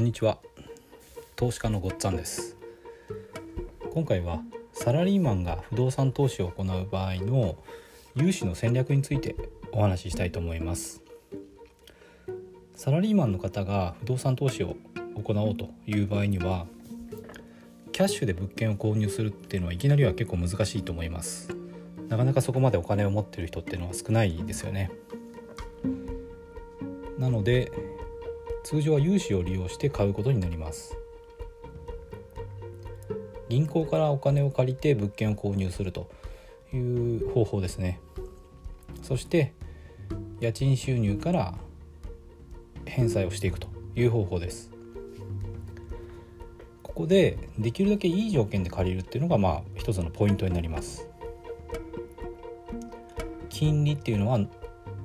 こんにちは。投資家のごっつぁんです。今回はサラリーマンが不動産投資を行う場合の融資の戦略についてお話ししたいと思います。サラリーマンの方が不動産投資を行おうという場合にはキャッシュで物件を購入するっていうのはいきなりは結構難しいと思います。なかなかそこまでお金を持ってる人っていうのは少ないですよね。なので通常は融資を利用して買うことになります。銀行からお金を借りて物件を購入するという方法ですね。そして家賃収入から返済をしていくという方法です。ここでできるだけいい条件で借りるっていうのがまあ一つのポイントになります。金利っていうのは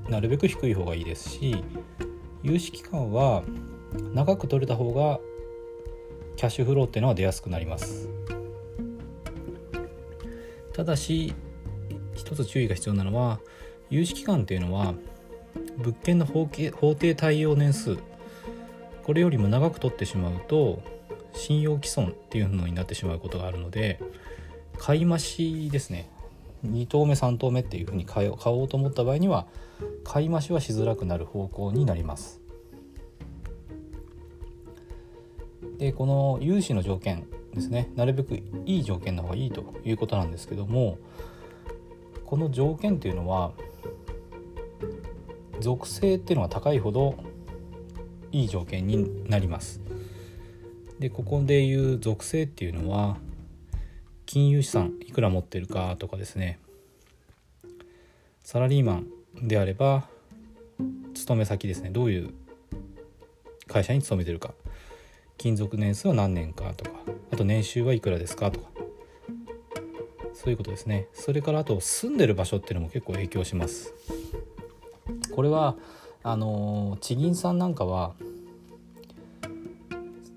なるべく低い方がいいですし融資期間は長く取れた方がキャッシュフローっていうのは出やすくなります。ただし一つ注意が必要なのは融資期間っていうのは物件の法定対応年数これよりも長く取ってしまうと信用毀損っていうのになってしまうことがあるので買い増しですね。2投目3投目っていうふうに買おうと思った場合には買い増しはしづらくなる方向になります。でこの融資の条件ですね。なるべくいい条件の方がいいということなんですけどもこの条件っていうのは属性っていうのが高いほどいい条件になります。でここでいう属性っていうのは金融資産いくら持ってるかとかですね。サラリーマンであれば勤め先ですね。どういう会社に勤めてるか。勤続年数は何年かとかあと年収はいくらですかとか。そういうことですね。それからあと住んでる場所っていうのも結構影響します。これはあの地銀さんなんかは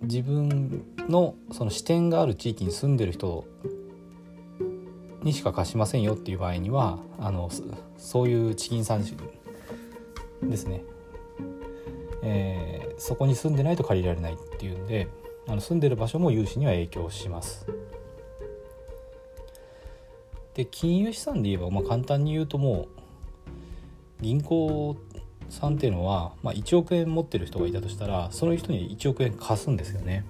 自分のその視点がある地域に住んでる人にしか貸しませんよっていう場合にはあのそういう地銀さんですね、えー、そこに住んでないと借りられないっていうんであの住んでる場所も融資には影響します。で金融資産で言えば、まあ、簡単に言うともう銀行さんっていうのは、まあ、1億円持ってる人がいたとしたらその人に1億円貸すんですよね。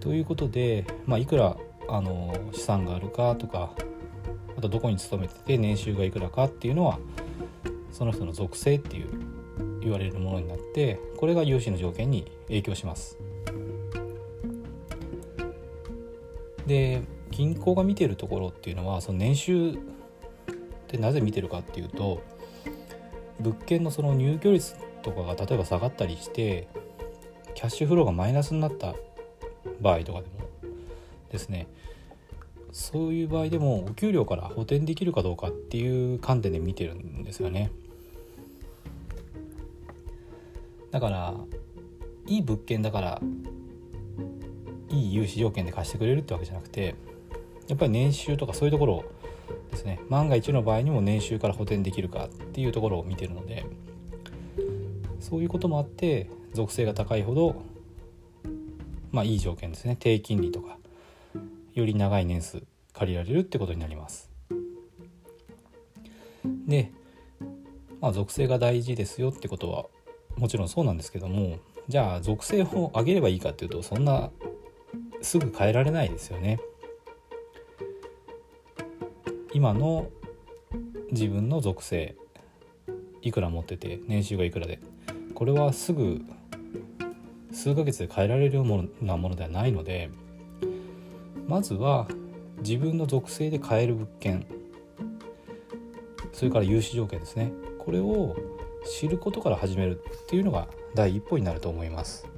ということで、まあ、いくらあの資産があるかとかあとどこに勤めてて年収がいくらかっていうのはその人の属性っていう言われるものになってこれが融資の条件に影響します。で銀行が見てるところっていうのはその年収ってなぜ見てるかっていうと物件のその入居率とかが例えば下がったりしてキャッシュフローがマイナスになった場合とかでもですねそういう場合でもお給料から補填できるかどうかっていう観点で見てるんですよね。だからいい物件だからいい融資条件で貸してくれるってわけじゃなくてやっぱり年収とかそういうところですね。万が一の場合にも年収から補填できるかっていうところを見てるのでそういうこともあって属性が高いほどまあいい条件ですね。低金利とか。より長い年数借りられるってことになります。でまあ属性が大事ですよってことはもちろんそうなんですけどもじゃあ属性を上げればいいかっていうとそんなすぐ変えられないですよね。今の自分の属性いくら持ってて年収がいくらでこれはすぐ数ヶ月で変えられるようなものではないのでまずは自分の属性で買える物件それから融資条件ですねこれを知ることから始めるっていうのが第一歩になると思います。